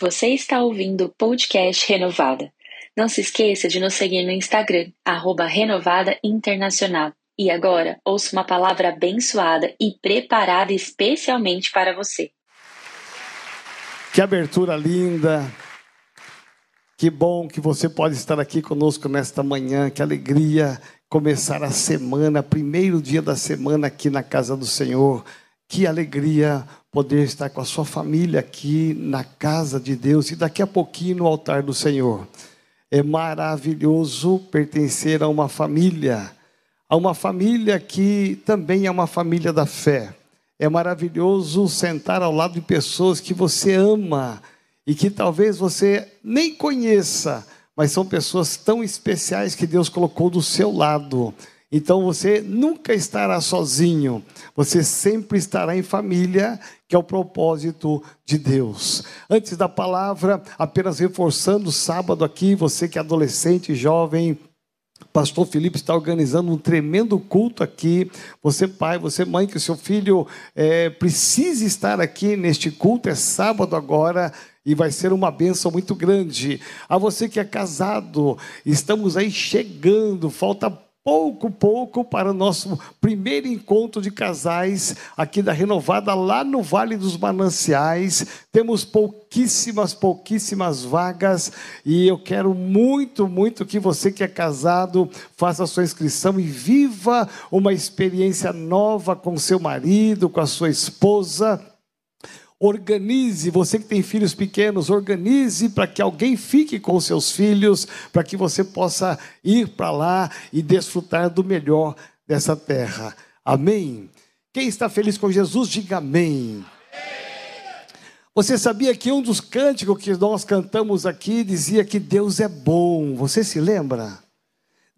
Você está ouvindo o podcast Renovada. Não se esqueça de nos seguir no Instagram, arroba Renovada Internacional. E agora, ouça uma palavra abençoada e preparada especialmente para você. Que abertura linda! Que bom que você pode estar aqui conosco nesta manhã. Que alegria começar a semana, primeiro dia da semana aqui na casa do Senhor. Que alegria poder estar com a sua família aqui na casa de Deus e daqui a pouquinho no altar do Senhor. É maravilhoso pertencer a uma família, a uma família que também é uma família da fé. É maravilhoso sentar ao lado de pessoas que você ama e que talvez você nem conheça, mas são pessoas tão especiais que Deus colocou do seu lado. Então você nunca estará sozinho, você sempre estará em família, que é o propósito de Deus. Antes da palavra, apenas reforçando, sábado aqui, você que é adolescente, jovem, Pastor Felipe está organizando um tremendo culto aqui. Você, pai, você, mãe, que o seu filho é, precise estar aqui neste culto. É sábado agora e vai ser uma bênção muito grande. A você que é casado, estamos aí chegando, falta pouco, pouco para o nosso primeiro encontro de casais aqui da Renovada, lá no Vale dos Mananciais. Temos pouquíssimas, pouquíssimas vagas e eu quero muito, muito que você que é casado faça a sua inscrição e viva uma experiência nova com seu marido, com a sua esposa. Organize, você que tem filhos pequenos, organize para que alguém fique com seus filhos, para que você possa ir para lá e desfrutar do melhor dessa terra. Amém? Quem está feliz com Jesus, diga amém. Você sabia que um dos cânticos que nós cantamos aqui dizia que Deus é bom? Você se lembra?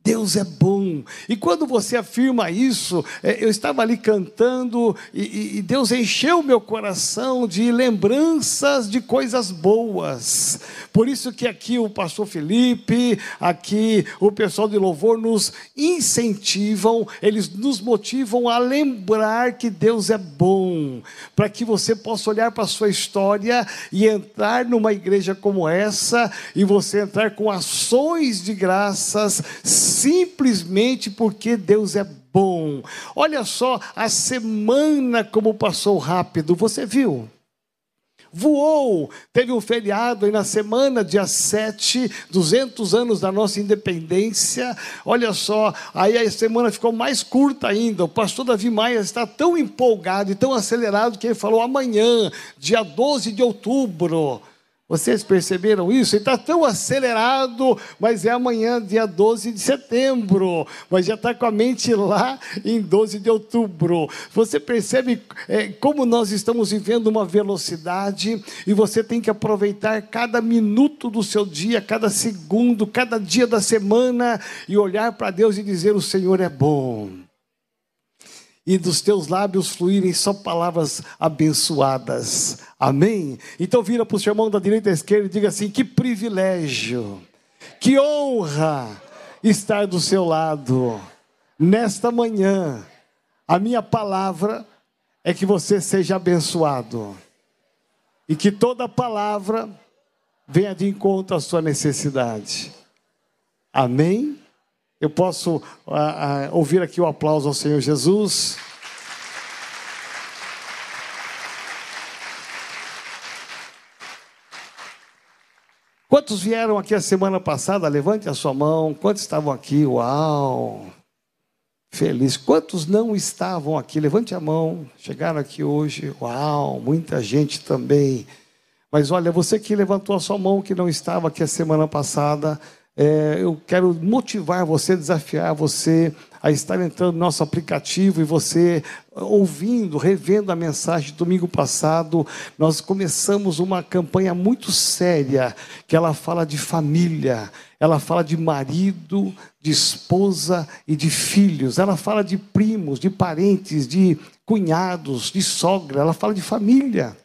Deus é bom. E quando você afirma isso, é, eu estava ali cantando e, e Deus encheu meu coração de lembranças de coisas boas. Por isso que aqui o pastor Felipe, aqui o pessoal de louvor nos incentivam, eles nos motivam a lembrar que Deus é bom, para que você possa olhar para a sua história e entrar numa igreja como essa e você entrar com ações de graças simplesmente porque Deus é bom. Olha só a semana como passou rápido, você viu? voou. Teve um feriado aí na semana, dia 7, 200 anos da nossa independência. Olha só, aí a semana ficou mais curta ainda. O pastor Davi Maia está tão empolgado e tão acelerado que ele falou amanhã, dia 12 de outubro. Vocês perceberam isso? Está tão acelerado, mas é amanhã, dia 12 de setembro, mas já está com a mente lá em 12 de outubro. Você percebe é, como nós estamos vivendo uma velocidade e você tem que aproveitar cada minuto do seu dia, cada segundo, cada dia da semana e olhar para Deus e dizer: O Senhor é bom e dos teus lábios fluírem só palavras abençoadas. Amém? Então vira para o seu irmão da direita à esquerda e diga assim: que privilégio, que honra estar do seu lado. Nesta manhã, a minha palavra é que você seja abençoado e que toda palavra venha de encontro à sua necessidade. Amém? Eu posso ah, ah, ouvir aqui o aplauso ao Senhor Jesus. Quantos vieram aqui a semana passada? Levante a sua mão. Quantos estavam aqui? Uau! Feliz. Quantos não estavam aqui? Levante a mão. Chegaram aqui hoje. Uau! Muita gente também. Mas olha, você que levantou a sua mão que não estava aqui a semana passada, é, eu quero motivar você, desafiar você a estar entrando no nosso aplicativo e você ouvindo, revendo a mensagem domingo passado, nós começamos uma campanha muito séria, que ela fala de família, ela fala de marido, de esposa e de filhos, ela fala de primos, de parentes, de cunhados, de sogra, ela fala de família.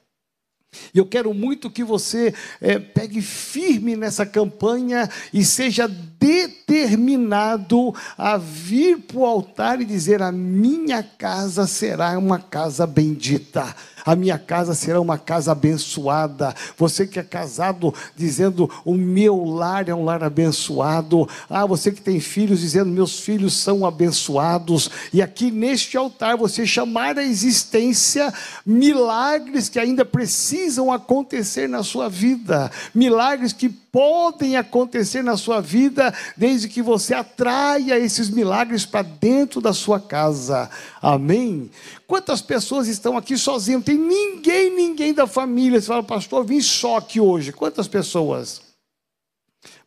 E eu quero muito que você é, pegue firme nessa campanha e seja determinado a vir para o altar e dizer: A minha casa será uma casa bendita. A minha casa será uma casa abençoada. Você que é casado, dizendo: O meu lar é um lar abençoado. Ah, você que tem filhos, dizendo: Meus filhos são abençoados. E aqui neste altar, você chamar a existência milagres que ainda precisam acontecer na sua vida. Milagres que podem acontecer na sua vida, desde que você atraia esses milagres para dentro da sua casa. Amém? Quantas pessoas estão aqui sozinhas? Não tem ninguém, ninguém da família. Você fala, pastor, vim só aqui hoje. Quantas pessoas?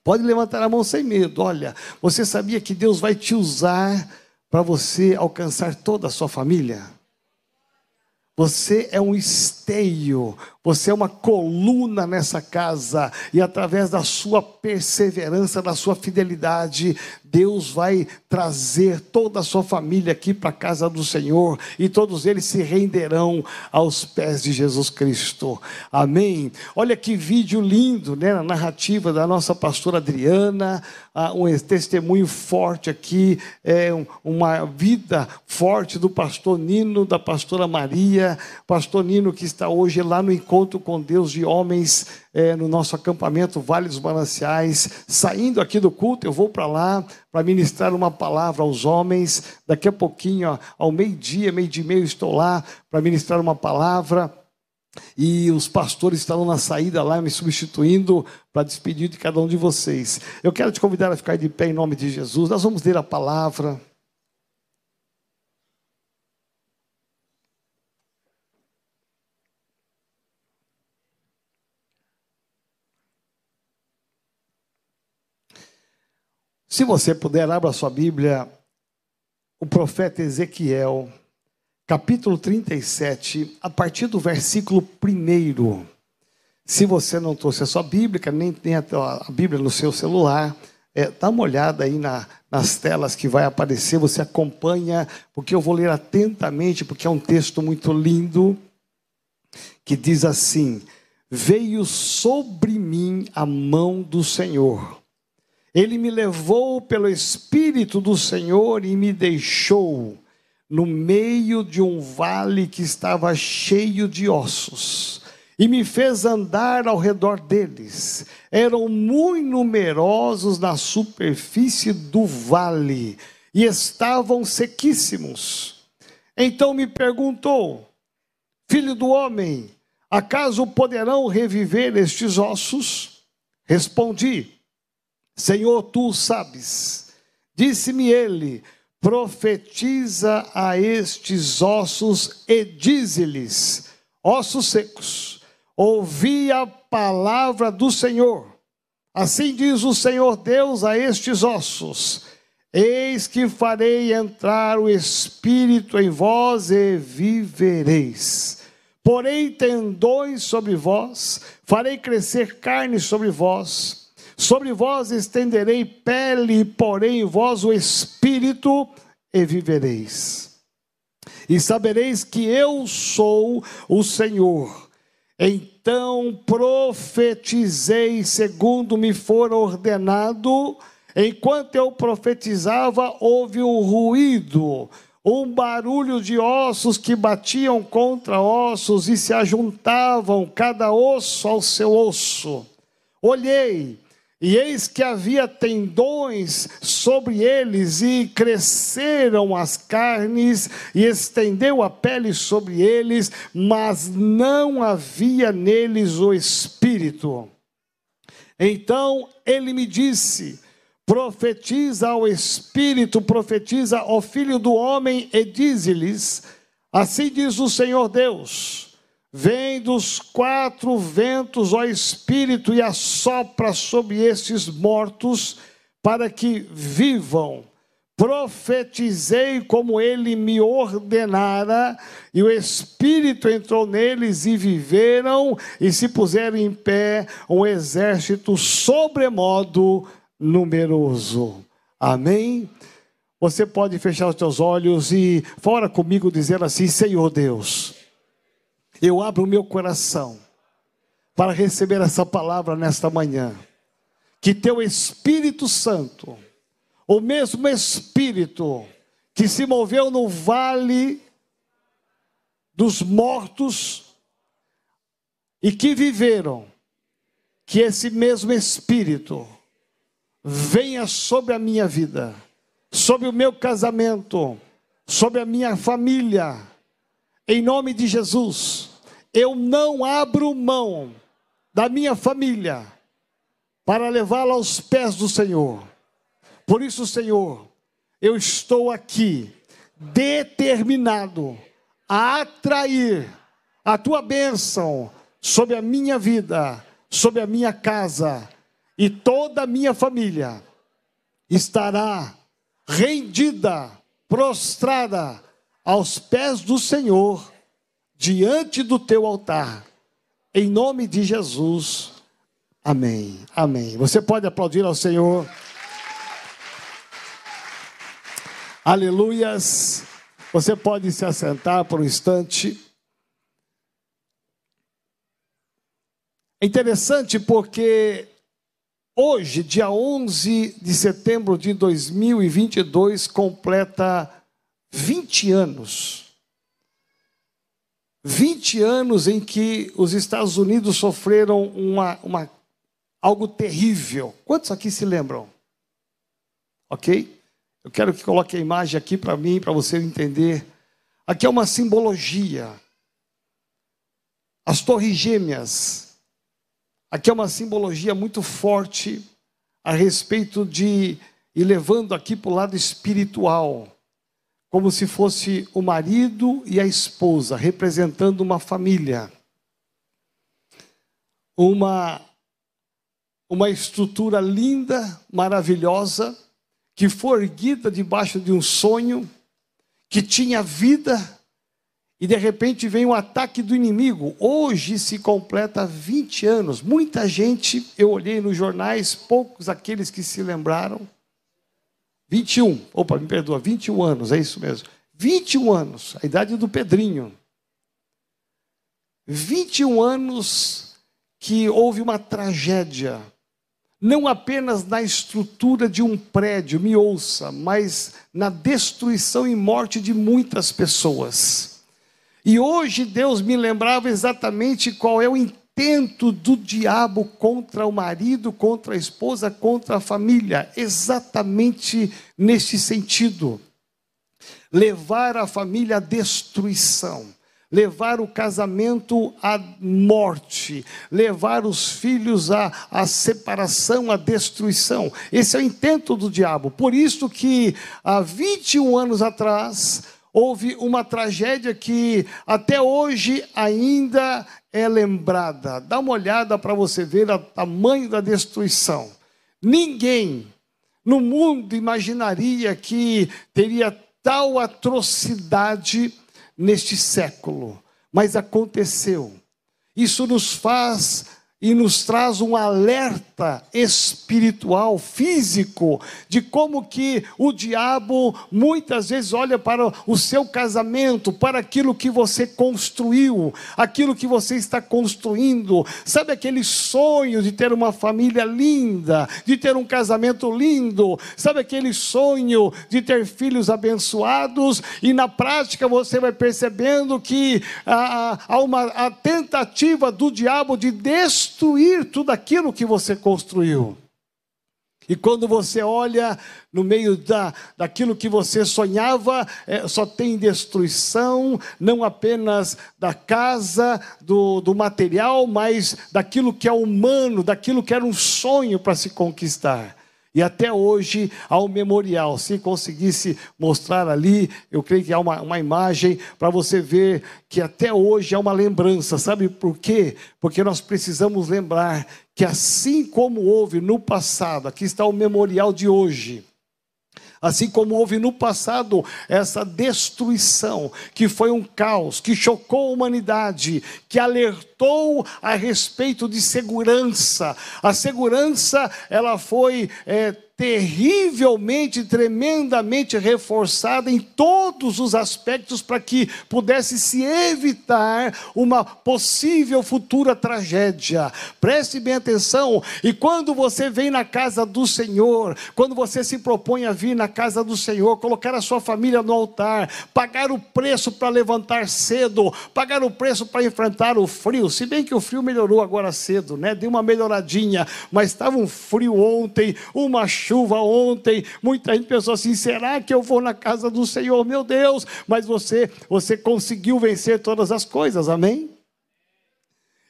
Pode levantar a mão sem medo. Olha, você sabia que Deus vai te usar para você alcançar toda a sua família? Você é um esteio, você é uma coluna nessa casa, e através da sua perseverança, da sua fidelidade, Deus vai trazer toda a sua família aqui para a casa do Senhor e todos eles se renderão aos pés de Jesus Cristo. Amém. Olha que vídeo lindo, né, na narrativa da nossa pastora Adriana, ah, um testemunho forte aqui, é uma vida forte do pastor Nino, da pastora Maria, pastor Nino que está hoje lá no encontro com Deus de homens é, no nosso acampamento Vale dos Mananciais. Saindo aqui do culto, eu vou para lá para ministrar uma palavra aos homens. Daqui a pouquinho, ó, ao meio-dia, meio-dia e meio, estou lá para ministrar uma palavra. E os pastores estarão na saída lá me substituindo para despedir de cada um de vocês. Eu quero te convidar a ficar de pé em nome de Jesus. Nós vamos ler a palavra. Se você puder, abra sua Bíblia, o profeta Ezequiel, capítulo 37, a partir do versículo 1. Se você não trouxe a sua Bíblia, nem tem a Bíblia no seu celular, é, dá uma olhada aí na, nas telas que vai aparecer, você acompanha, porque eu vou ler atentamente, porque é um texto muito lindo, que diz assim: Veio sobre mim a mão do Senhor ele me levou pelo Espírito do Senhor e me deixou no meio de um vale que estava cheio de ossos, e me fez andar ao redor deles. Eram muito numerosos na superfície do vale e estavam sequíssimos. Então me perguntou: Filho do homem, acaso poderão reviver estes ossos? Respondi: Senhor, tu sabes. Disse-me ele: profetiza a estes ossos e dize-lhes: ossos secos, ouvi a palavra do Senhor. Assim diz o Senhor Deus a estes ossos: Eis que farei entrar o espírito em vós e vivereis. Porei tendões sobre vós, farei crescer carne sobre vós Sobre vós estenderei pele, porém vós o espírito, e vivereis. E sabereis que eu sou o Senhor. Então profetizei segundo me for ordenado. Enquanto eu profetizava, houve um ruído, um barulho de ossos que batiam contra ossos e se ajuntavam, cada osso ao seu osso. Olhei, e eis que havia tendões sobre eles, e cresceram as carnes, e estendeu a pele sobre eles, mas não havia neles o espírito. Então ele me disse: profetiza ao espírito, profetiza ao filho do homem, e diz-lhes: Assim diz o Senhor Deus Vem dos quatro ventos, ó Espírito, e assopra sobre estes mortos, para que vivam. Profetizei como ele me ordenara, e o Espírito entrou neles, e viveram, e se puseram em pé um exército sobremodo numeroso. Amém? Você pode fechar os seus olhos e fora comigo dizer assim: Senhor Deus eu abro o meu coração para receber essa palavra nesta manhã. Que teu Espírito Santo, o mesmo Espírito que se moveu no vale dos mortos, e que viveram, que esse mesmo Espírito venha sobre a minha vida, sobre o meu casamento, sobre a minha família, em nome de Jesus. Eu não abro mão da minha família para levá-la aos pés do Senhor. Por isso, Senhor, eu estou aqui determinado a atrair a tua bênção sobre a minha vida, sobre a minha casa e toda a minha família estará rendida, prostrada aos pés do Senhor, diante do teu altar. Em nome de Jesus. Amém. Amém. Você pode aplaudir ao Senhor. Aleluias. Você pode se assentar por um instante. É interessante porque hoje, dia 11 de setembro de 2022, completa 20 anos. 20 anos em que os Estados Unidos sofreram uma, uma, algo terrível. Quantos aqui se lembram? Ok? Eu quero que coloque a imagem aqui para mim, para você entender. Aqui é uma simbologia. As torres gêmeas. Aqui é uma simbologia muito forte a respeito de e levando aqui para o lado espiritual, como se fosse o marido e a esposa representando uma família. Uma uma estrutura linda, maravilhosa, que foi erguida debaixo de um sonho, que tinha vida, e de repente vem um ataque do inimigo. Hoje se completa 20 anos. Muita gente, eu olhei nos jornais, poucos aqueles que se lembraram. 21, opa, me perdoa, 21 anos, é isso mesmo. 21 anos, a idade do Pedrinho. 21 anos que houve uma tragédia não apenas na estrutura de um prédio, me ouça, mas na destruição e morte de muitas pessoas. E hoje Deus me lembrava exatamente qual é o intento do diabo contra o marido, contra a esposa, contra a família, exatamente neste sentido. Levar a família à destruição levar o casamento à morte, levar os filhos à, à separação, à destruição. Esse é o intento do diabo. Por isso que há 21 anos atrás houve uma tragédia que até hoje ainda é lembrada. Dá uma olhada para você ver o tamanho da destruição. Ninguém no mundo imaginaria que teria tal atrocidade neste século, mas aconteceu. Isso nos faz e nos traz um alerta espiritual, físico, de como que o diabo muitas vezes olha para o seu casamento, para aquilo que você construiu, aquilo que você está construindo. Sabe aquele sonho de ter uma família linda, de ter um casamento lindo? Sabe aquele sonho de ter filhos abençoados? E na prática você vai percebendo que há, há uma a tentativa do diabo de destruir destruir tudo aquilo que você construiu. E quando você olha no meio da, daquilo que você sonhava, é, só tem destruição, não apenas da casa, do, do material, mas daquilo que é humano, daquilo que era um sonho para se conquistar. E até hoje há um memorial. Se conseguisse mostrar ali, eu creio que há uma, uma imagem para você ver que até hoje há uma lembrança. Sabe por quê? Porque nós precisamos lembrar que assim como houve no passado, aqui está o memorial de hoje. Assim como houve no passado essa destruição, que foi um caos, que chocou a humanidade, que alertou a respeito de segurança. A segurança, ela foi é, terrivelmente, tremendamente reforçada em todos os aspectos para que pudesse se evitar uma possível futura tragédia. Preste bem atenção, e quando você vem na casa do Senhor, quando você se propõe a vir na casa do Senhor, colocar a sua família no altar, pagar o preço para levantar cedo, pagar o preço para enfrentar o frio, se bem que o frio melhorou agora cedo, né? Deu uma melhoradinha, mas estava um frio ontem, uma chuva ontem. Muita gente pensou assim: será que eu vou na casa do Senhor? Meu Deus! Mas você, você conseguiu vencer todas as coisas, amém?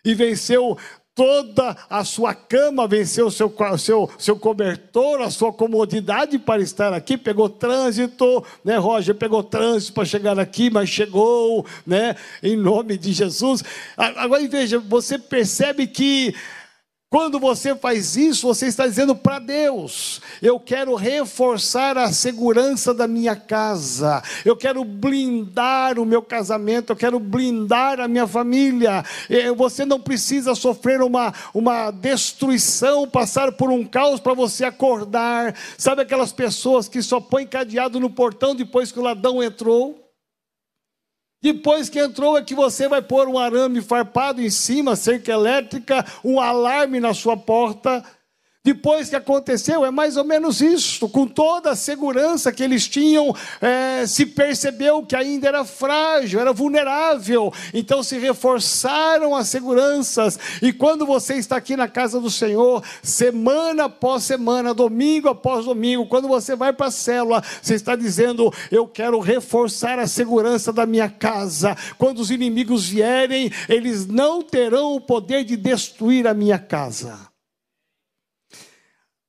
E venceu toda a sua cama, venceu o seu, seu, seu cobertor, a sua comodidade para estar aqui, pegou trânsito, né, Roger? Pegou trânsito para chegar aqui, mas chegou, né? Em nome de Jesus. Agora veja, você percebe que quando você faz isso, você está dizendo para Deus: eu quero reforçar a segurança da minha casa, eu quero blindar o meu casamento, eu quero blindar a minha família. Você não precisa sofrer uma, uma destruição, passar por um caos para você acordar. Sabe aquelas pessoas que só põem cadeado no portão depois que o ladrão entrou? Depois que entrou é que você vai pôr um arame farpado em cima, cerca elétrica, um alarme na sua porta. Depois que aconteceu, é mais ou menos isso. Com toda a segurança que eles tinham, é, se percebeu que ainda era frágil, era vulnerável. Então se reforçaram as seguranças. E quando você está aqui na casa do Senhor, semana após semana, domingo após domingo, quando você vai para a célula, você está dizendo: Eu quero reforçar a segurança da minha casa. Quando os inimigos vierem, eles não terão o poder de destruir a minha casa.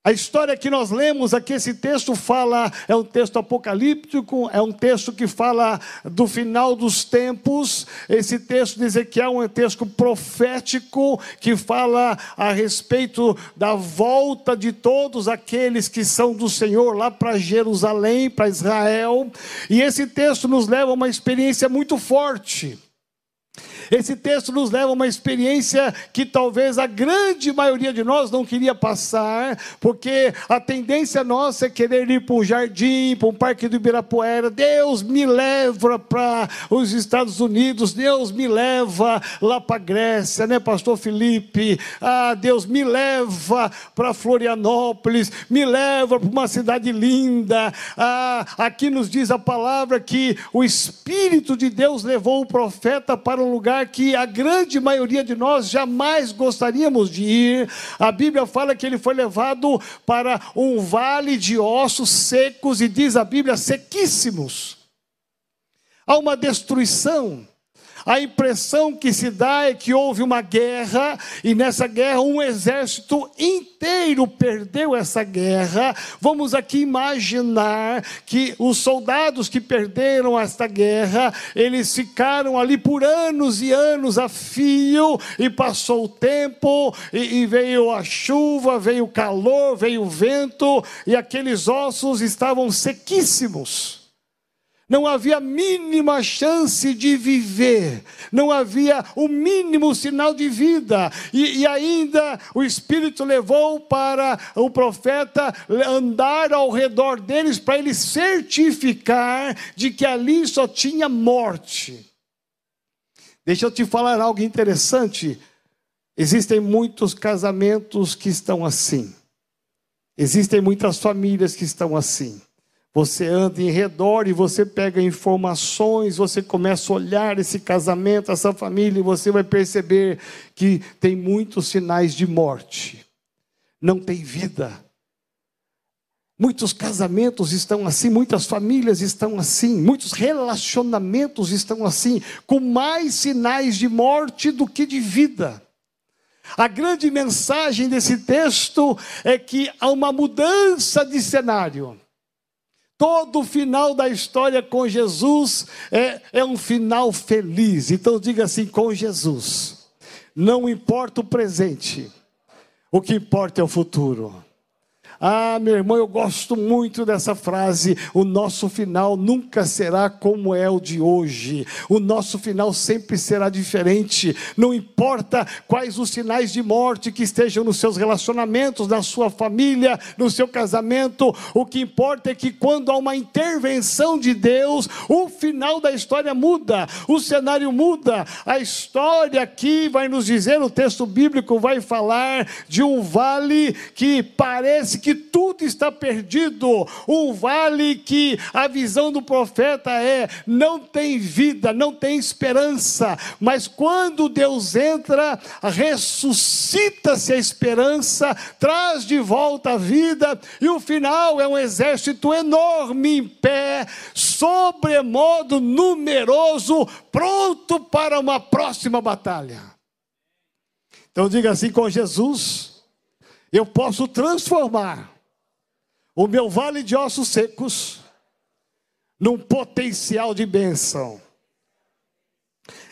A história que nós lemos aqui, esse texto fala, é um texto apocalíptico, é um texto que fala do final dos tempos. Esse texto de Ezequiel é um texto profético que fala a respeito da volta de todos aqueles que são do Senhor lá para Jerusalém, para Israel. E esse texto nos leva a uma experiência muito forte. Esse texto nos leva a uma experiência que talvez a grande maioria de nós não queria passar, porque a tendência nossa é querer ir para um jardim, para um parque do Ibirapuera. Deus me leva para os Estados Unidos, Deus me leva lá para a Grécia, né, Pastor Felipe? Ah, Deus me leva para Florianópolis, me leva para uma cidade linda. Ah, aqui nos diz a palavra que o Espírito de Deus levou o profeta para um lugar lugar que a grande maioria de nós jamais gostaríamos de ir. A Bíblia fala que ele foi levado para um vale de ossos secos, e diz a Bíblia, sequíssimos. Há uma destruição a impressão que se dá é que houve uma guerra, e nessa guerra um exército inteiro perdeu essa guerra. Vamos aqui imaginar que os soldados que perderam esta guerra, eles ficaram ali por anos e anos a fio, e passou o tempo, e, e veio a chuva, veio o calor, veio o vento, e aqueles ossos estavam sequíssimos não havia mínima chance de viver, não havia o mínimo sinal de vida, e, e, ainda o Espírito levou para o profeta andar ao redor deles para ele certificar de que ali só tinha morte. Deixa eu te falar algo interessante. Existem muitos casamentos que estão assim, existem muitas famílias que estão assim. Você anda em redor e você pega informações, você começa a olhar esse casamento, essa família, e você vai perceber que tem muitos sinais de morte. Não tem vida. Muitos casamentos estão assim, muitas famílias estão assim, muitos relacionamentos estão assim, com mais sinais de morte do que de vida. A grande mensagem desse texto é que há uma mudança de cenário. Todo o final da história com Jesus é, é um final feliz. Então diga assim: com Jesus. Não importa o presente, o que importa é o futuro. Ah, meu irmão, eu gosto muito dessa frase. O nosso final nunca será como é o de hoje. O nosso final sempre será diferente. Não importa quais os sinais de morte que estejam nos seus relacionamentos, na sua família, no seu casamento. O que importa é que quando há uma intervenção de Deus, o final da história muda, o cenário muda. A história aqui vai nos dizer, o texto bíblico vai falar de um vale que parece que tudo está perdido, um vale que a visão do profeta é não tem vida, não tem esperança, mas quando Deus entra, ressuscita-se a esperança, traz de volta a vida, e o final é um exército enorme em pé, sobremodo numeroso, pronto para uma próxima batalha. Então diga assim: com Jesus, eu posso transformar o meu vale de ossos secos num potencial de bênção.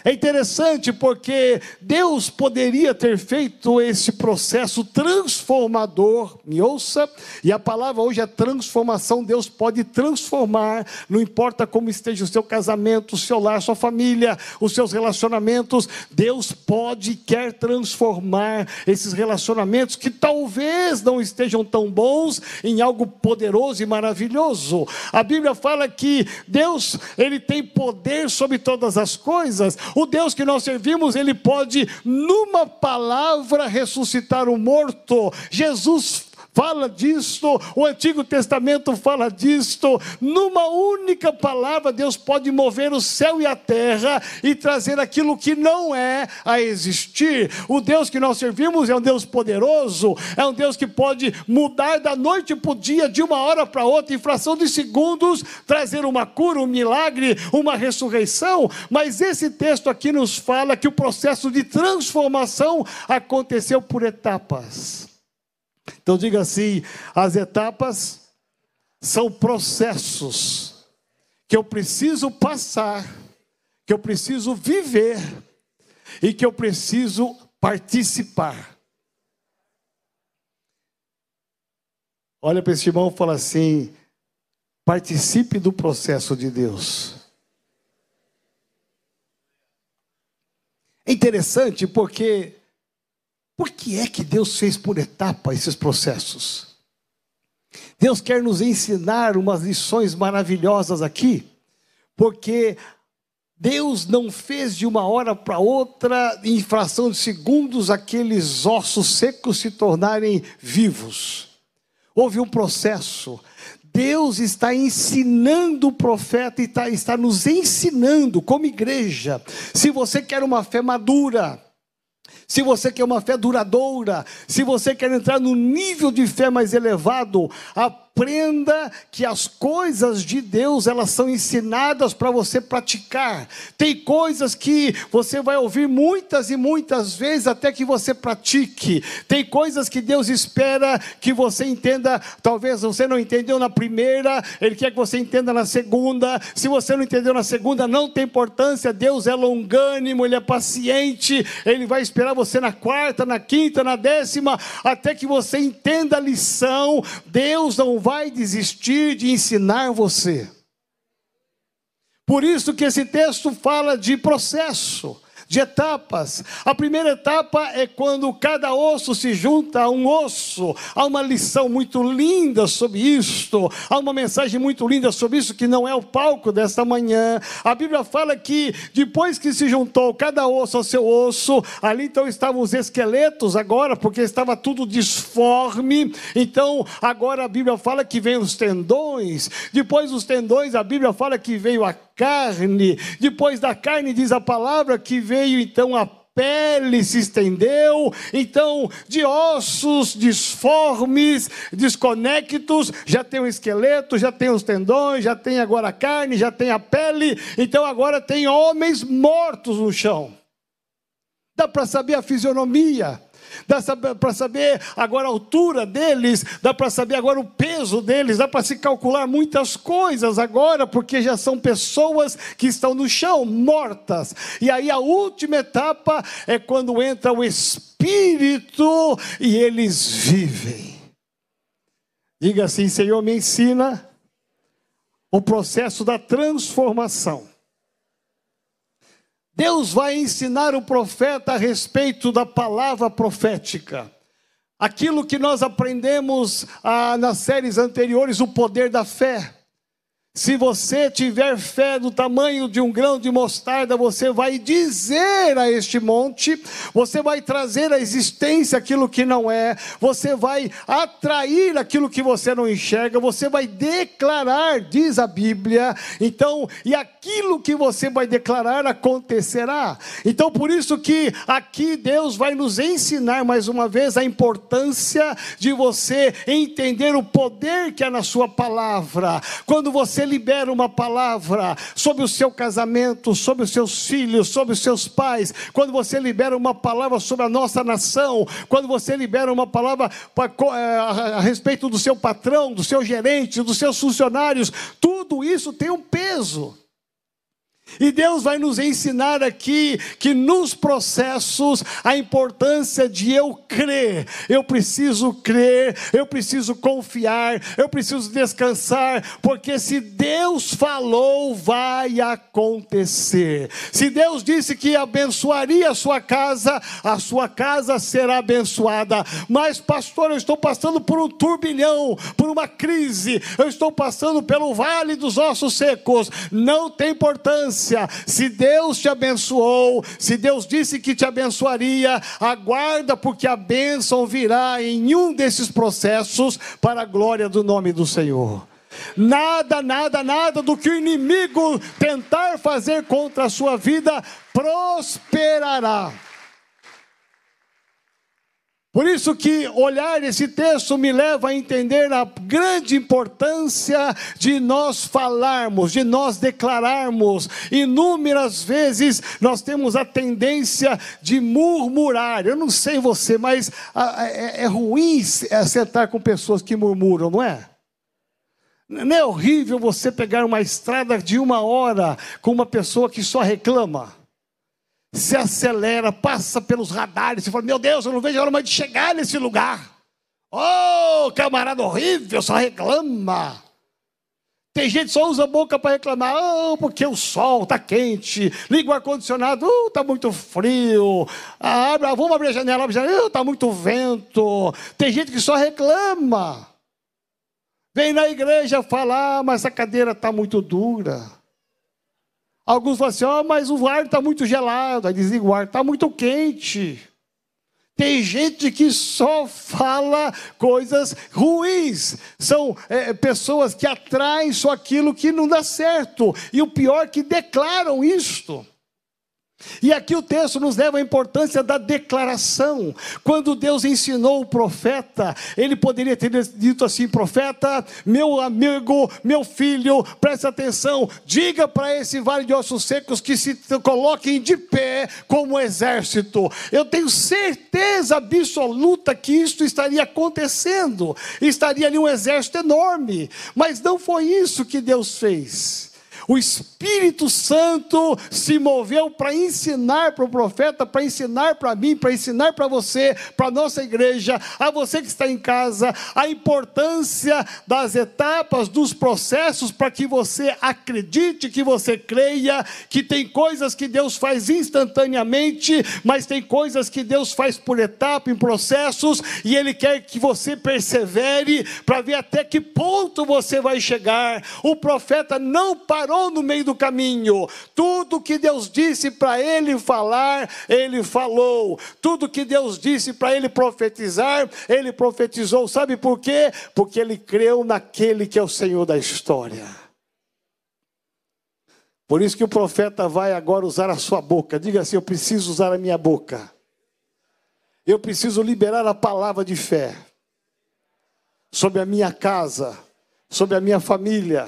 É interessante porque Deus poderia ter feito esse processo transformador, me ouça, e a palavra hoje é transformação. Deus pode transformar, não importa como esteja o seu casamento, o seu lar, sua família, os seus relacionamentos, Deus pode e quer transformar esses relacionamentos que talvez não estejam tão bons em algo poderoso e maravilhoso. A Bíblia fala que Deus, ele tem poder sobre todas as coisas o Deus que nós servimos, ele pode, numa palavra, ressuscitar o morto. Jesus fala disto, o Antigo Testamento fala disto. Numa única palavra, Deus pode mover o céu e a terra e trazer aquilo que não é a existir. O Deus que nós servimos é um Deus poderoso, é um Deus que pode mudar da noite para o dia, de uma hora para outra, em fração de segundos, trazer uma cura, um milagre, uma ressurreição. Mas esse texto aqui nos fala que o processo de transformação aconteceu por etapas. Então diga assim: as etapas são processos que eu preciso passar, que eu preciso viver e que eu preciso participar. Olha para esse irmão e fala assim: participe do processo de Deus. É interessante porque por que é que Deus fez por etapa esses processos? Deus quer nos ensinar umas lições maravilhosas aqui, porque Deus não fez de uma hora para outra, em fração de segundos, aqueles ossos secos se tornarem vivos. Houve um processo. Deus está ensinando o profeta e está, está nos ensinando, como igreja. Se você quer uma fé madura, se você quer uma fé duradoura, se você quer entrar no nível de fé mais elevado, a aprenda que as coisas de Deus, elas são ensinadas para você praticar. Tem coisas que você vai ouvir muitas e muitas vezes até que você pratique. Tem coisas que Deus espera que você entenda, talvez você não entendeu na primeira, ele quer que você entenda na segunda. Se você não entendeu na segunda, não tem importância. Deus é longânimo, ele é paciente, ele vai esperar você na quarta, na quinta, na décima, até que você entenda a lição. Deus não vai vai desistir de ensinar você. Por isso que esse texto fala de processo de etapas. A primeira etapa é quando cada osso se junta a um osso. Há uma lição muito linda sobre isto, há uma mensagem muito linda sobre isso que não é o palco desta manhã. A Bíblia fala que depois que se juntou cada osso ao seu osso, ali então estavam os esqueletos agora, porque estava tudo disforme. Então, agora a Bíblia fala que vem os tendões. Depois dos tendões, a Bíblia fala que veio a carne. Depois da carne diz a palavra que veio então a pele se estendeu, então de ossos disformes, desconectos, já tem o esqueleto, já tem os tendões, já tem agora a carne, já tem a pele, então agora tem homens mortos no chão. Dá para saber a fisionomia, dá para saber agora a altura deles, dá para saber agora o peso deles, dá para se calcular muitas coisas agora, porque já são pessoas que estão no chão, mortas. E aí a última etapa é quando entra o Espírito e eles vivem. Diga assim: Senhor, me ensina o processo da transformação. Deus vai ensinar o profeta a respeito da palavra profética. Aquilo que nós aprendemos ah, nas séries anteriores, o poder da fé. Se você tiver fé do tamanho de um grão de mostarda, você vai dizer a este monte, você vai trazer à existência aquilo que não é, você vai atrair aquilo que você não enxerga, você vai declarar, diz a Bíblia. Então, e aquilo que você vai declarar acontecerá. Então, por isso que aqui Deus vai nos ensinar mais uma vez a importância de você entender o poder que é na sua palavra. Quando você libera uma palavra sobre o seu casamento, sobre os seus filhos, sobre os seus pais, quando você libera uma palavra sobre a nossa nação, quando você libera uma palavra eh, a respeito do seu patrão, do seu gerente, dos seus funcionários, tudo isso tem um peso. E Deus vai nos ensinar aqui que nos processos a importância de eu crer. Eu preciso crer, eu preciso confiar, eu preciso descansar, porque se Deus falou, vai acontecer. Se Deus disse que abençoaria a sua casa, a sua casa será abençoada. Mas, pastor, eu estou passando por um turbilhão, por uma crise, eu estou passando pelo vale dos ossos secos. Não tem importância se Deus te abençoou, se Deus disse que te abençoaria, aguarda, porque a bênção virá em um desses processos para a glória do nome do Senhor. Nada, nada, nada do que o inimigo tentar fazer contra a sua vida prosperará. Por isso que olhar esse texto me leva a entender a grande importância de nós falarmos, de nós declararmos. Inúmeras vezes nós temos a tendência de murmurar. Eu não sei você, mas é, é ruim sentar com pessoas que murmuram, não é? Não é horrível você pegar uma estrada de uma hora com uma pessoa que só reclama? Se acelera, passa pelos radares, e fala: Meu Deus, eu não vejo a hora mais de chegar nesse lugar. Oh, camarada horrível, só reclama. Tem gente que só usa a boca para reclamar, oh, porque o sol está quente, liga o ar-condicionado, está uh, muito frio, ah, vamos abrir a janela, está uh, tá muito vento. Tem gente que só reclama. Vem na igreja falar, mas a cadeira está muito dura. Alguns falam assim: oh, mas o ar está muito gelado. Aí dizem: o ar está muito quente. Tem gente que só fala coisas ruins. São é, pessoas que atraem só aquilo que não dá certo. E o pior, que declaram isto. E aqui o texto nos leva à importância da declaração. Quando Deus ensinou o profeta, ele poderia ter dito assim: profeta, meu amigo, meu filho, preste atenção, diga para esse vale de ossos secos que se coloquem de pé como exército. Eu tenho certeza absoluta que isto estaria acontecendo, estaria ali um exército enorme, mas não foi isso que Deus fez. O Espírito Santo se moveu para ensinar para o profeta, para ensinar para mim, para ensinar para você, para a nossa igreja, a você que está em casa, a importância das etapas, dos processos, para que você acredite, que você creia, que tem coisas que Deus faz instantaneamente, mas tem coisas que Deus faz por etapa, em processos, e Ele quer que você persevere para ver até que ponto você vai chegar. O profeta não parou parou no meio do caminho. Tudo que Deus disse para ele falar, ele falou. Tudo que Deus disse para ele profetizar, ele profetizou. Sabe por quê? Porque ele creu naquele que é o Senhor da história. Por isso que o profeta vai agora usar a sua boca. Diga assim: Eu preciso usar a minha boca. Eu preciso liberar a palavra de fé sobre a minha casa, sobre a minha família,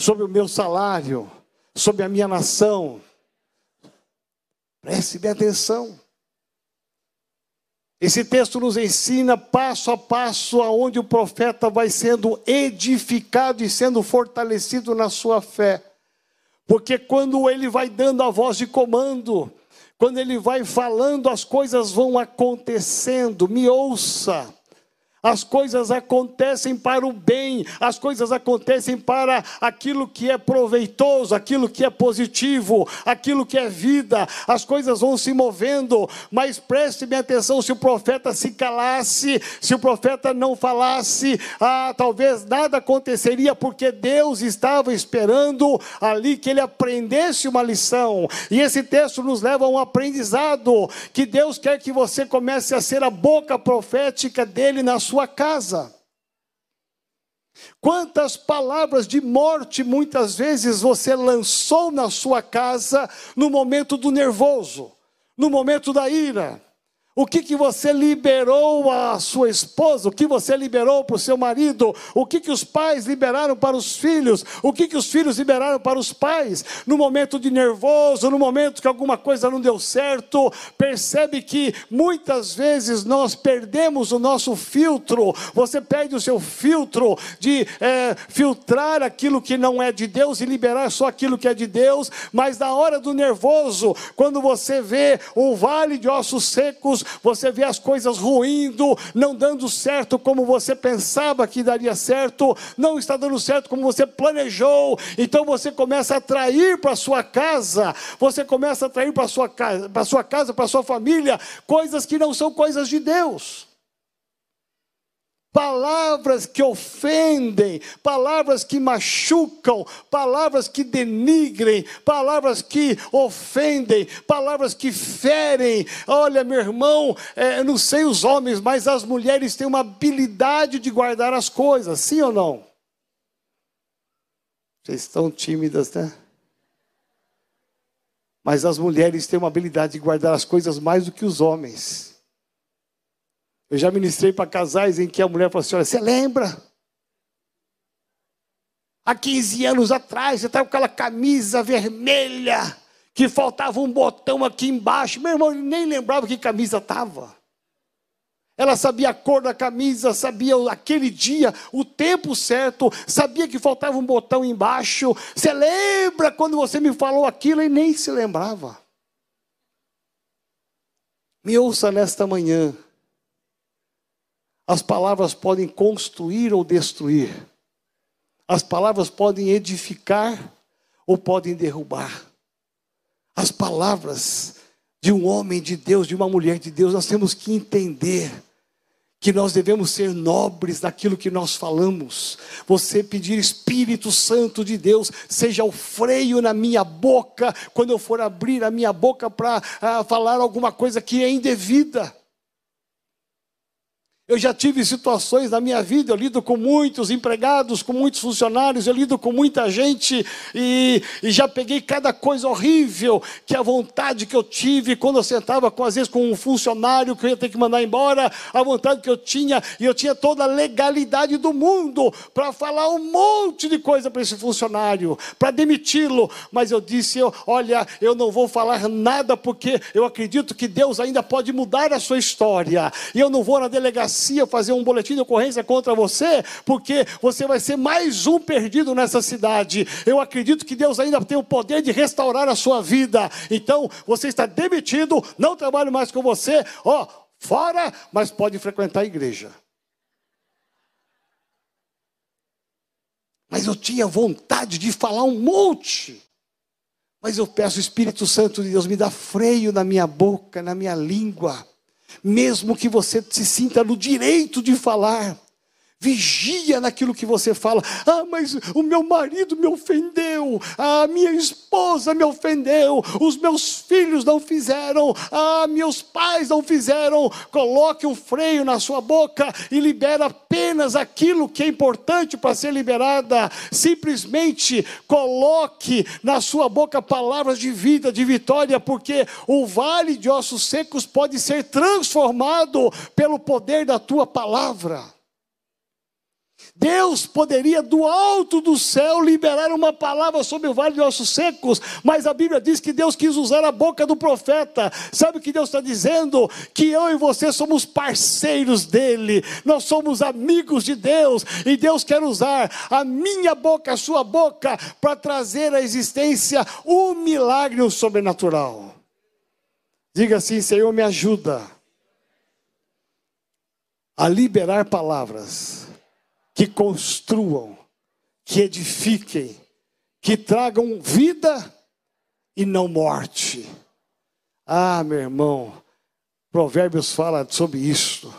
sobre o meu salário, sobre a minha nação. Preste bem atenção. Esse texto nos ensina passo a passo aonde o profeta vai sendo edificado e sendo fortalecido na sua fé. Porque quando ele vai dando a voz de comando, quando ele vai falando, as coisas vão acontecendo. Me ouça. As coisas acontecem para o bem, as coisas acontecem para aquilo que é proveitoso, aquilo que é positivo, aquilo que é vida. As coisas vão se movendo, mas preste-me atenção: se o profeta se calasse, se o profeta não falasse, ah, talvez nada aconteceria, porque Deus estava esperando ali que ele aprendesse uma lição. E esse texto nos leva a um aprendizado que Deus quer que você comece a ser a boca profética dele na sua sua casa. Quantas palavras de morte muitas vezes você lançou na sua casa no momento do nervoso, no momento da ira, o que, que você liberou à sua esposa? O que você liberou para o seu marido? O que, que os pais liberaram para os filhos? O que, que os filhos liberaram para os pais? No momento de nervoso, no momento que alguma coisa não deu certo, percebe que muitas vezes nós perdemos o nosso filtro. Você perde o seu filtro de é, filtrar aquilo que não é de Deus e liberar só aquilo que é de Deus. Mas na hora do nervoso, quando você vê o vale de ossos secos, você vê as coisas ruindo, não dando certo como você pensava que daria certo, não está dando certo como você planejou, então você começa a atrair para sua casa, você começa a atrair para sua casa, para sua casa, para sua família, coisas que não são coisas de Deus palavras que ofendem, palavras que machucam, palavras que denigrem, palavras que ofendem, palavras que ferem. Olha, meu irmão, é, não sei os homens, mas as mulheres têm uma habilidade de guardar as coisas, sim ou não? Vocês estão tímidas, né? Mas as mulheres têm uma habilidade de guardar as coisas mais do que os homens. Eu já ministrei para casais em que a mulher falou assim: olha, você lembra? Há 15 anos atrás, você estava com aquela camisa vermelha, que faltava um botão aqui embaixo. Meu irmão, ele nem lembrava que camisa estava. Ela sabia a cor da camisa, sabia aquele dia, o tempo certo, sabia que faltava um botão embaixo. Você lembra quando você me falou aquilo e nem se lembrava? Me ouça nesta manhã. As palavras podem construir ou destruir. As palavras podem edificar ou podem derrubar. As palavras de um homem de Deus, de uma mulher de Deus, nós temos que entender que nós devemos ser nobres naquilo que nós falamos. Você pedir Espírito Santo de Deus, seja o freio na minha boca, quando eu for abrir a minha boca para uh, falar alguma coisa que é indevida. Eu já tive situações na minha vida, eu lido com muitos empregados, com muitos funcionários, eu lido com muita gente e, e já peguei cada coisa horrível que a vontade que eu tive quando eu sentava com, às vezes com um funcionário que eu ia ter que mandar embora, a vontade que eu tinha, e eu tinha toda a legalidade do mundo para falar um monte de coisa para esse funcionário, para demiti-lo, mas eu disse: eu, olha, eu não vou falar nada porque eu acredito que Deus ainda pode mudar a sua história, e eu não vou na delegacia delegacia fazer um boletim de ocorrência contra você, porque você vai ser mais um perdido nessa cidade. Eu acredito que Deus ainda tem o poder de restaurar a sua vida. Então, você está demitido, não trabalho mais com você, ó, fora, mas pode frequentar a igreja. Mas eu tinha vontade de falar um monte. Mas eu peço, Espírito Santo de Deus, me dá freio na minha boca, na minha língua mesmo que você se sinta no direito de falar, Vigia naquilo que você fala. Ah, mas o meu marido me ofendeu. A minha esposa me ofendeu. Os meus filhos não fizeram. Ah, meus pais não fizeram. Coloque um freio na sua boca e libera apenas aquilo que é importante para ser liberada. Simplesmente coloque na sua boca palavras de vida, de vitória, porque o vale de ossos secos pode ser transformado pelo poder da tua palavra. Deus poderia do alto do céu liberar uma palavra sobre o vale de ossos secos, mas a Bíblia diz que Deus quis usar a boca do profeta. Sabe o que Deus está dizendo? Que eu e você somos parceiros dele, nós somos amigos de Deus, e Deus quer usar a minha boca, a sua boca, para trazer à existência um milagre um sobrenatural. Diga assim: Senhor, me ajuda a liberar palavras que construam, que edifiquem, que tragam vida e não morte. Ah, meu irmão, Provérbios fala sobre isso.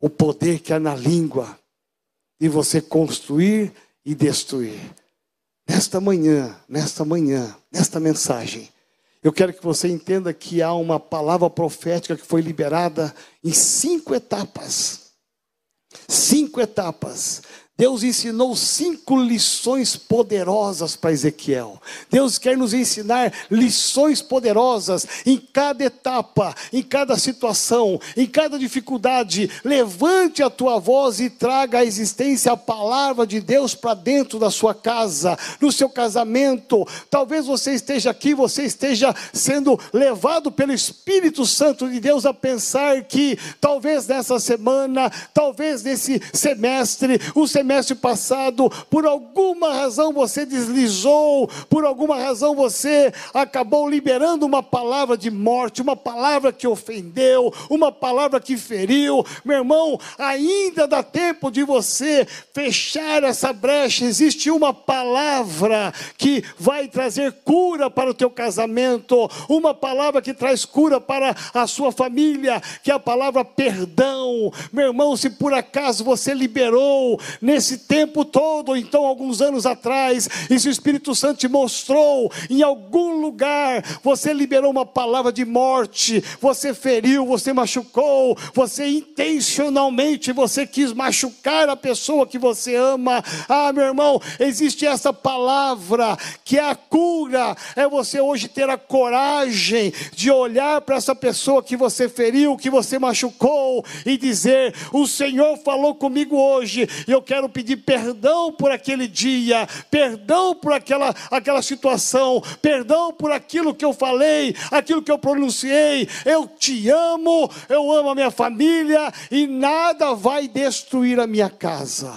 O poder que há na língua de você construir e destruir. Nesta manhã, nesta manhã, nesta mensagem, eu quero que você entenda que há uma palavra profética que foi liberada em cinco etapas. Cinco etapas. Deus ensinou cinco lições poderosas para Ezequiel. Deus quer nos ensinar lições poderosas em cada etapa, em cada situação, em cada dificuldade. Levante a tua voz e traga à existência a palavra de Deus para dentro da sua casa, no seu casamento. Talvez você esteja aqui, você esteja sendo levado pelo Espírito Santo de Deus a pensar que talvez nessa semana, talvez nesse semestre, o semestre semestre passado, por alguma razão você deslizou, por alguma razão você acabou liberando uma palavra de morte, uma palavra que ofendeu, uma palavra que feriu. Meu irmão, ainda dá tempo de você fechar essa brecha. Existe uma palavra que vai trazer cura para o teu casamento, uma palavra que traz cura para a sua família, que é a palavra perdão. Meu irmão, se por acaso você liberou nesse esse tempo todo, então alguns anos atrás, e se o Espírito Santo te mostrou em algum lugar, você liberou uma palavra de morte, você feriu, você machucou, você intencionalmente você quis machucar a pessoa que você ama. Ah, meu irmão, existe essa palavra que é a cura, é você hoje ter a coragem de olhar para essa pessoa que você feriu, que você machucou e dizer: "O Senhor falou comigo hoje, e eu quero pedir perdão por aquele dia, perdão por aquela, aquela situação, perdão por aquilo que eu falei, aquilo que eu pronunciei. Eu te amo, eu amo a minha família e nada vai destruir a minha casa.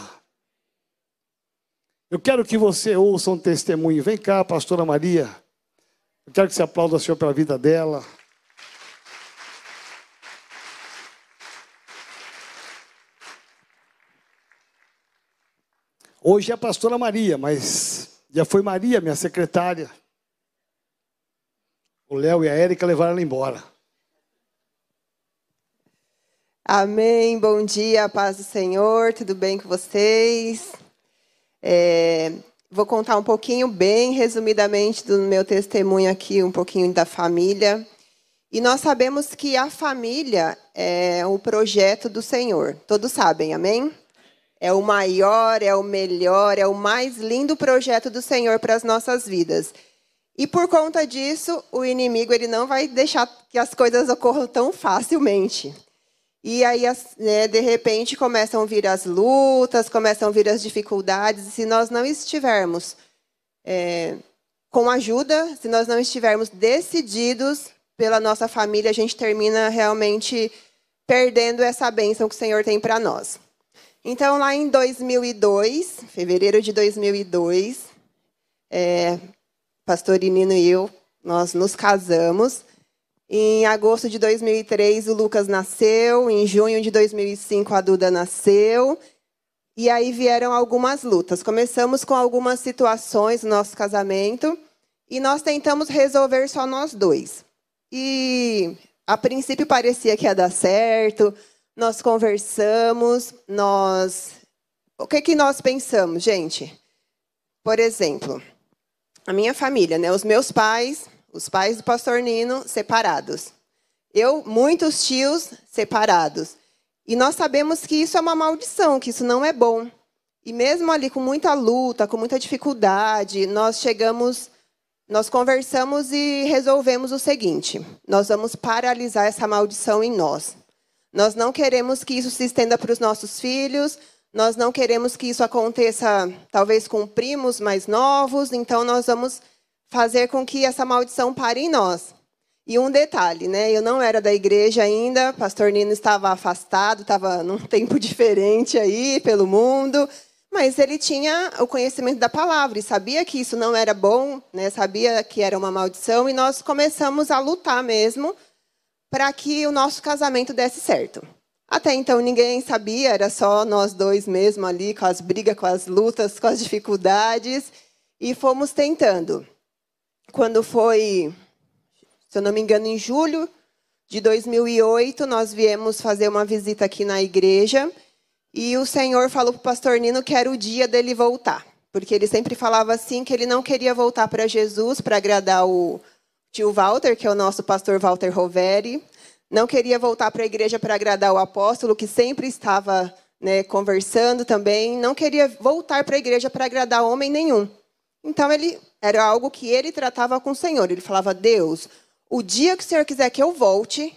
Eu quero que você ouça um testemunho. Vem cá, pastora Maria. Eu quero que você aplaude o Senhor pela vida dela. Hoje é a pastora Maria, mas já foi Maria, minha secretária. O Léo e a Érica levaram ela embora. Amém. Bom dia, paz do Senhor. Tudo bem com vocês? É, vou contar um pouquinho, bem resumidamente, do meu testemunho aqui, um pouquinho da família. E nós sabemos que a família é o projeto do Senhor. Todos sabem, amém? É o maior, é o melhor, é o mais lindo projeto do Senhor para as nossas vidas. E por conta disso, o inimigo ele não vai deixar que as coisas ocorram tão facilmente. E aí, né, de repente, começam a vir as lutas, começam a vir as dificuldades. E se nós não estivermos é, com ajuda, se nós não estivermos decididos pela nossa família, a gente termina realmente perdendo essa bênção que o Senhor tem para nós. Então, lá em 2002, fevereiro de 2002, é, pastor Inino e eu, nós nos casamos. Em agosto de 2003, o Lucas nasceu. Em junho de 2005, a Duda nasceu. E aí vieram algumas lutas. Começamos com algumas situações no nosso casamento e nós tentamos resolver só nós dois. E a princípio parecia que ia dar certo, nós conversamos, nós. O que, que nós pensamos, gente? Por exemplo, a minha família, né? Os meus pais, os pais do pastor Nino, separados. Eu, muitos tios separados. E nós sabemos que isso é uma maldição, que isso não é bom. E mesmo ali com muita luta, com muita dificuldade, nós chegamos, nós conversamos e resolvemos o seguinte: nós vamos paralisar essa maldição em nós. Nós não queremos que isso se estenda para os nossos filhos, nós não queremos que isso aconteça, talvez, com primos mais novos, então nós vamos fazer com que essa maldição pare em nós. E um detalhe, né? Eu não era da igreja ainda, pastor Nino estava afastado, estava num tempo diferente aí pelo mundo, mas ele tinha o conhecimento da palavra e sabia que isso não era bom, né? Sabia que era uma maldição e nós começamos a lutar mesmo para que o nosso casamento desse certo. Até então ninguém sabia, era só nós dois mesmo ali, com as brigas, com as lutas, com as dificuldades, e fomos tentando. Quando foi, se eu não me engano, em julho de 2008, nós viemos fazer uma visita aqui na igreja, e o Senhor falou para o pastor Nino que era o dia dele voltar, porque ele sempre falava assim que ele não queria voltar para Jesus para agradar o tio Walter, que é o nosso pastor Walter Roveri, não queria voltar para a igreja para agradar o apóstolo, que sempre estava né, conversando também, não queria voltar para a igreja para agradar homem nenhum. Então ele era algo que ele tratava com o Senhor. Ele falava: Deus, o dia que o Senhor quiser que eu volte,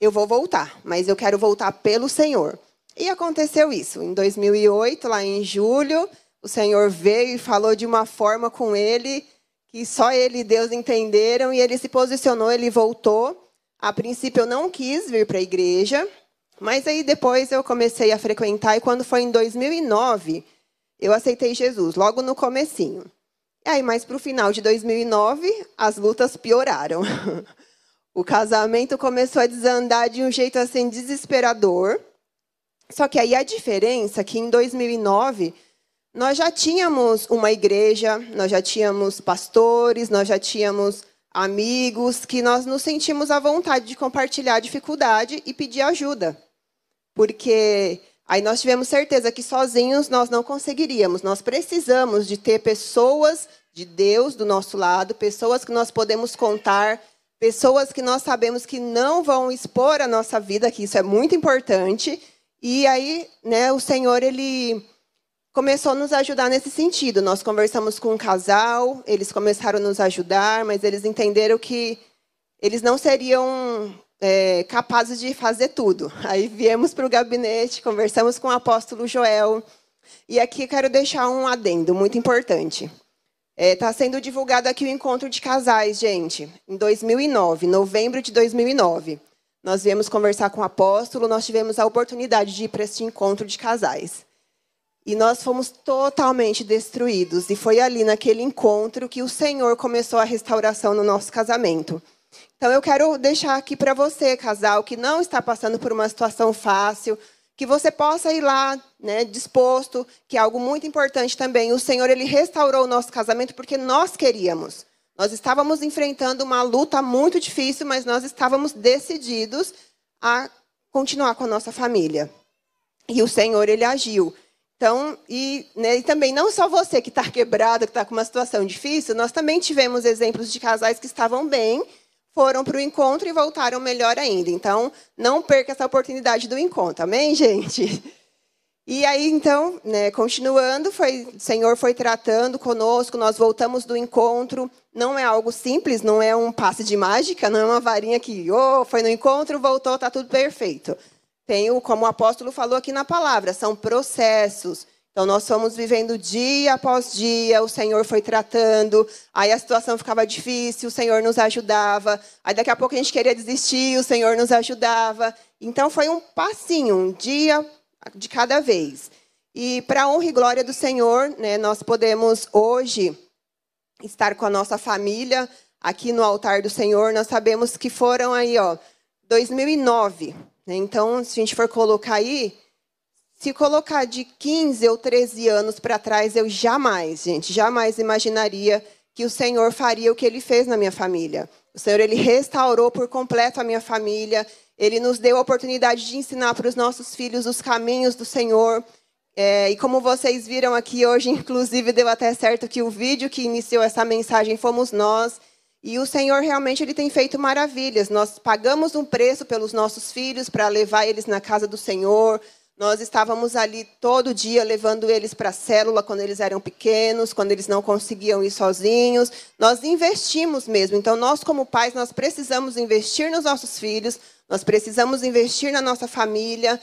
eu vou voltar, mas eu quero voltar pelo Senhor. E aconteceu isso. Em 2008, lá em julho, o Senhor veio e falou de uma forma com ele que só ele e Deus entenderam, e ele se posicionou, ele voltou. A princípio eu não quis vir para a igreja, mas aí depois eu comecei a frequentar e quando foi em 2009, eu aceitei Jesus, logo no comecinho. E aí, mais para o final de 2009, as lutas pioraram. O casamento começou a desandar de um jeito assim desesperador. Só que aí a diferença é que em 2009 nós já tínhamos uma igreja, nós já tínhamos pastores, nós já tínhamos amigos, que nós nos sentimos à vontade de compartilhar a dificuldade e pedir ajuda. Porque aí nós tivemos certeza que sozinhos nós não conseguiríamos. Nós precisamos de ter pessoas de Deus do nosso lado, pessoas que nós podemos contar, pessoas que nós sabemos que não vão expor a nossa vida, que isso é muito importante. E aí, né, o Senhor ele começou a nos ajudar nesse sentido. Nós conversamos com um casal, eles começaram a nos ajudar, mas eles entenderam que eles não seriam é, capazes de fazer tudo. Aí viemos para o gabinete, conversamos com o apóstolo Joel. E aqui quero deixar um adendo muito importante. Está é, tá sendo divulgado aqui o encontro de casais, gente, em 2009, novembro de 2009. Nós viemos conversar com o apóstolo, nós tivemos a oportunidade de ir para este encontro de casais. E nós fomos totalmente destruídos. E foi ali, naquele encontro, que o Senhor começou a restauração no nosso casamento. Então, eu quero deixar aqui para você, casal, que não está passando por uma situação fácil, que você possa ir lá, né, disposto, que é algo muito importante também. O Senhor, ele restaurou o nosso casamento porque nós queríamos. Nós estávamos enfrentando uma luta muito difícil, mas nós estávamos decididos a continuar com a nossa família. E o Senhor, ele agiu. Então, e, né, e também não só você que está quebrado, que está com uma situação difícil, nós também tivemos exemplos de casais que estavam bem, foram para o encontro e voltaram melhor ainda. Então, não perca essa oportunidade do encontro, amém, gente? E aí, então, né, continuando, foi, o Senhor foi tratando conosco, nós voltamos do encontro. Não é algo simples, não é um passe de mágica, não é uma varinha que oh, foi no encontro, voltou, está tudo perfeito. Tem o, como o apóstolo falou aqui na palavra, são processos. Então, nós fomos vivendo dia após dia, o Senhor foi tratando, aí a situação ficava difícil, o Senhor nos ajudava, aí daqui a pouco a gente queria desistir, o Senhor nos ajudava. Então, foi um passinho, um dia de cada vez. E, para a honra e glória do Senhor, né, nós podemos hoje estar com a nossa família aqui no altar do Senhor. Nós sabemos que foram aí, ó, 2009, né? Então, se a gente for colocar aí, se colocar de 15 ou 13 anos para trás, eu jamais, gente, jamais imaginaria que o Senhor faria o que ele fez na minha família. O Senhor, ele restaurou por completo a minha família. Ele nos deu a oportunidade de ensinar para os nossos filhos os caminhos do Senhor. É, e como vocês viram aqui hoje, inclusive deu até certo que o vídeo que iniciou essa mensagem fomos nós. E o Senhor realmente ele tem feito maravilhas. Nós pagamos um preço pelos nossos filhos para levar eles na casa do Senhor. Nós estávamos ali todo dia levando eles para a célula quando eles eram pequenos, quando eles não conseguiam ir sozinhos. Nós investimos mesmo. Então, nós, como pais, nós precisamos investir nos nossos filhos, nós precisamos investir na nossa família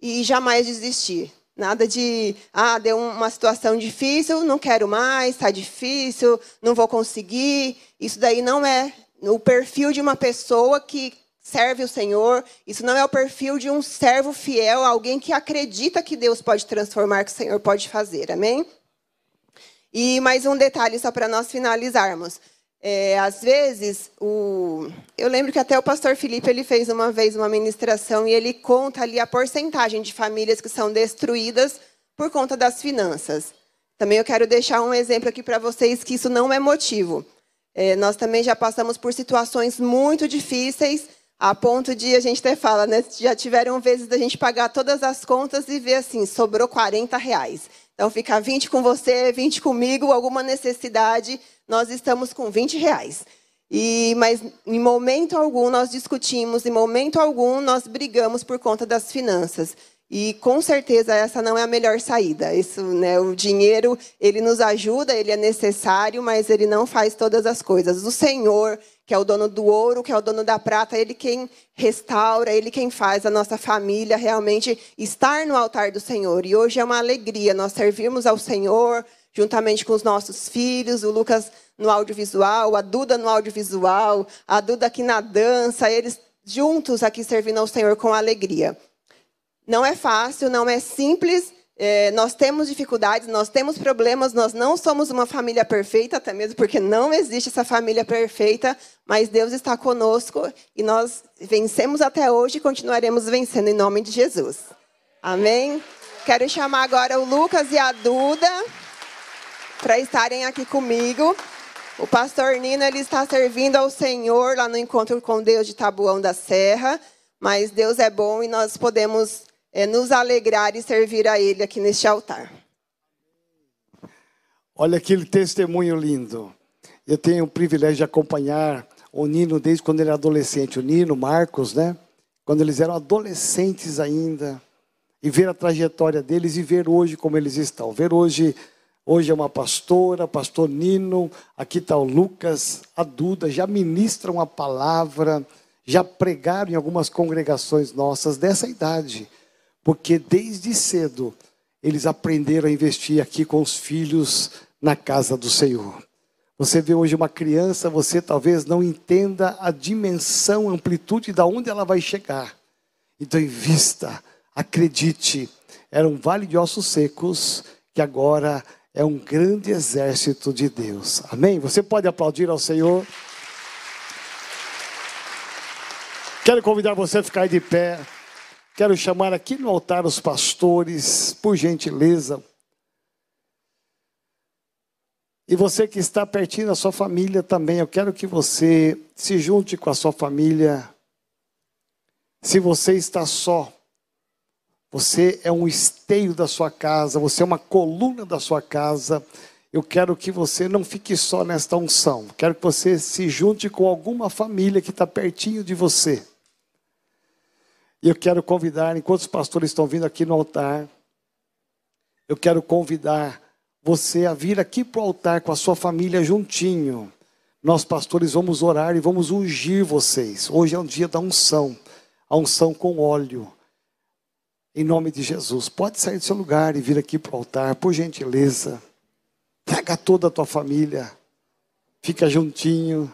e jamais desistir. Nada de, ah, deu uma situação difícil, não quero mais, está difícil, não vou conseguir. Isso daí não é o perfil de uma pessoa que serve o Senhor. Isso não é o perfil de um servo fiel, alguém que acredita que Deus pode transformar, que o Senhor pode fazer. Amém? E mais um detalhe só para nós finalizarmos. É, às vezes, o... eu lembro que até o pastor Felipe ele fez uma vez uma ministração e ele conta ali a porcentagem de famílias que são destruídas por conta das finanças. Também eu quero deixar um exemplo aqui para vocês que isso não é motivo. É, nós também já passamos por situações muito difíceis, a ponto de a gente até fala, né? Já tiveram vezes da gente pagar todas as contas e ver assim, sobrou 40 reais. Então fica 20 com você, 20 comigo, alguma necessidade, nós estamos com 20 reais. E, mas em momento algum nós discutimos, em momento algum nós brigamos por conta das finanças. E com certeza essa não é a melhor saída. Isso, né, o dinheiro, ele nos ajuda, ele é necessário, mas ele não faz todas as coisas. O Senhor, que é o dono do ouro, que é o dono da prata, ele quem restaura, ele quem faz a nossa família realmente estar no altar do Senhor. E hoje é uma alegria nós servirmos ao Senhor juntamente com os nossos filhos, o Lucas no audiovisual, a Duda no audiovisual, a Duda aqui na dança, eles juntos aqui servindo ao Senhor com alegria. Não é fácil, não é simples. É, nós temos dificuldades, nós temos problemas, nós não somos uma família perfeita, até mesmo porque não existe essa família perfeita, mas Deus está conosco e nós vencemos até hoje e continuaremos vencendo em nome de Jesus. Amém? Quero chamar agora o Lucas e a Duda para estarem aqui comigo. O pastor Nino ele está servindo ao Senhor lá no encontro com Deus de Tabuão da Serra, mas Deus é bom e nós podemos é, nos alegrar e servir a Ele aqui neste altar. Olha aquele testemunho lindo. Eu tenho o privilégio de acompanhar o Nino desde quando ele era adolescente. O Nino, Marcos, né? Quando eles eram adolescentes ainda. E ver a trajetória deles e ver hoje como eles estão. Ver hoje, hoje é uma pastora, pastor Nino, aqui está o Lucas, a Duda, já ministram a palavra, já pregaram em algumas congregações nossas dessa idade porque desde cedo eles aprenderam a investir aqui com os filhos na casa do Senhor. Você vê hoje uma criança, você talvez não entenda a dimensão, a amplitude de onde ela vai chegar. Então invista, acredite. Era um vale de ossos secos que agora é um grande exército de Deus. Amém? Você pode aplaudir ao Senhor. Quero convidar você a ficar de pé. Quero chamar aqui no altar os pastores, por gentileza. E você que está pertinho da sua família também, eu quero que você se junte com a sua família. Se você está só, você é um esteio da sua casa, você é uma coluna da sua casa. Eu quero que você não fique só nesta unção. Quero que você se junte com alguma família que está pertinho de você. E eu quero convidar, enquanto os pastores estão vindo aqui no altar, eu quero convidar você a vir aqui para o altar com a sua família juntinho. Nós, pastores, vamos orar e vamos ungir vocês. Hoje é um dia da unção, a unção com óleo. Em nome de Jesus. Pode sair do seu lugar e vir aqui para o altar, por gentileza. Pega toda a tua família. Fica juntinho.